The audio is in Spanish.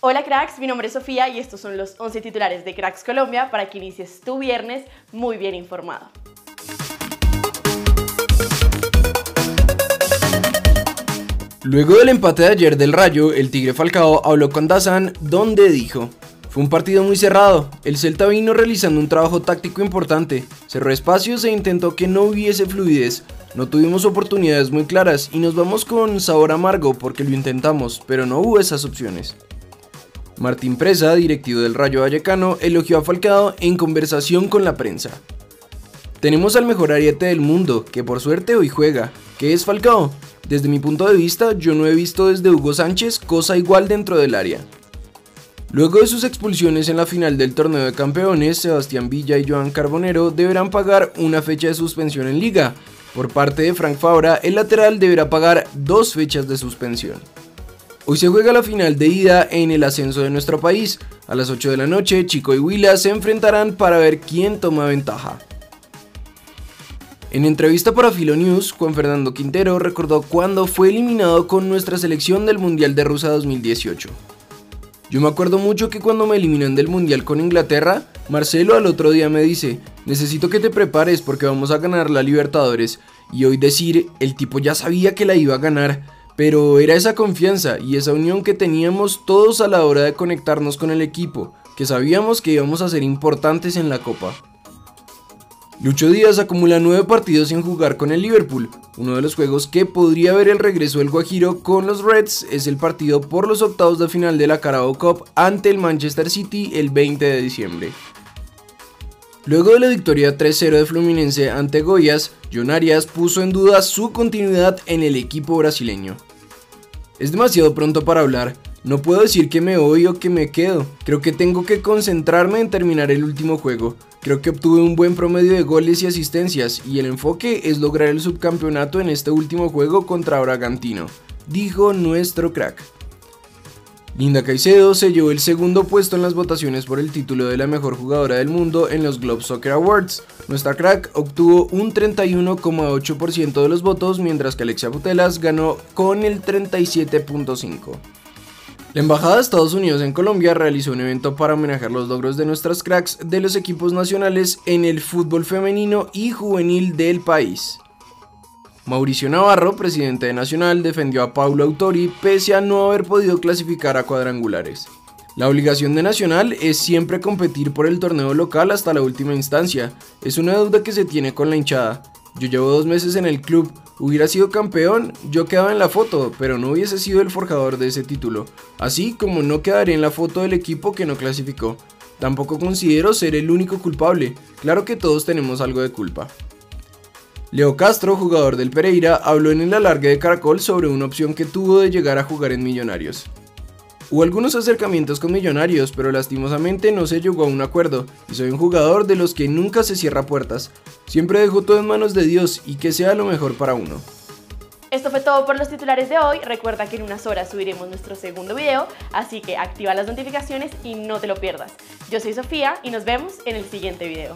Hola cracks, mi nombre es Sofía y estos son los 11 titulares de Cracks Colombia para que inicies tu viernes muy bien informado. Luego del empate de ayer del Rayo, el Tigre Falcao habló con Dazan donde dijo fue un partido muy cerrado, el Celta vino realizando un trabajo táctico importante, cerró espacios e intentó que no hubiese fluidez, no tuvimos oportunidades muy claras y nos vamos con sabor amargo porque lo intentamos, pero no hubo esas opciones. Martín Presa, directivo del Rayo Vallecano, elogió a Falcao en conversación con la prensa. Tenemos al mejor ariete del mundo, que por suerte hoy juega. ¿Qué es Falcao? Desde mi punto de vista, yo no he visto desde Hugo Sánchez cosa igual dentro del área. Luego de sus expulsiones en la final del torneo de campeones, Sebastián Villa y Joan Carbonero deberán pagar una fecha de suspensión en liga. Por parte de Frank Fabra, el lateral deberá pagar dos fechas de suspensión. Hoy se juega la final de ida en el ascenso de nuestro país. A las 8 de la noche, Chico y Huila se enfrentarán para ver quién toma ventaja. En entrevista para Filo News, Juan Fernando Quintero recordó cuando fue eliminado con nuestra selección del Mundial de Rusia 2018. Yo me acuerdo mucho que cuando me eliminan del Mundial con Inglaterra, Marcelo al otro día me dice, necesito que te prepares porque vamos a ganar la Libertadores. Y hoy decir, el tipo ya sabía que la iba a ganar, pero era esa confianza y esa unión que teníamos todos a la hora de conectarnos con el equipo, que sabíamos que íbamos a ser importantes en la Copa. Lucho Díaz acumula nueve partidos sin jugar con el Liverpool. Uno de los juegos que podría ver el regreso del Guajiro con los Reds es el partido por los octavos de final de la Carabao Cup ante el Manchester City el 20 de diciembre. Luego de la victoria 3-0 de Fluminense ante Goyas, John Arias puso en duda su continuidad en el equipo brasileño. Es demasiado pronto para hablar, no puedo decir que me voy o que me quedo, creo que tengo que concentrarme en terminar el último juego. Creo que obtuve un buen promedio de goles y asistencias y el enfoque es lograr el subcampeonato en este último juego contra Bragantino, dijo nuestro crack. Linda Caicedo se llevó el segundo puesto en las votaciones por el título de la mejor jugadora del mundo en los Globe Soccer Awards. Nuestra crack obtuvo un 31,8% de los votos, mientras que Alexia Putelas ganó con el 37,5%. La Embajada de Estados Unidos en Colombia realizó un evento para homenajear los logros de nuestras cracks de los equipos nacionales en el fútbol femenino y juvenil del país. Mauricio Navarro, presidente de Nacional, defendió a Paulo Autori pese a no haber podido clasificar a cuadrangulares. La obligación de Nacional es siempre competir por el torneo local hasta la última instancia. Es una deuda que se tiene con la hinchada. Yo llevo dos meses en el club, Hubiera sido campeón, yo quedaba en la foto, pero no hubiese sido el forjador de ese título, así como no quedaré en la foto del equipo que no clasificó. Tampoco considero ser el único culpable, claro que todos tenemos algo de culpa. Leo Castro, jugador del Pereira, habló en el alargue de Caracol sobre una opción que tuvo de llegar a jugar en Millonarios. Hubo algunos acercamientos con Millonarios, pero lastimosamente no se llegó a un acuerdo, y soy un jugador de los que nunca se cierra puertas. Siempre dejo todo en manos de Dios y que sea lo mejor para uno. Esto fue todo por los titulares de hoy. Recuerda que en unas horas subiremos nuestro segundo video, así que activa las notificaciones y no te lo pierdas. Yo soy Sofía y nos vemos en el siguiente video.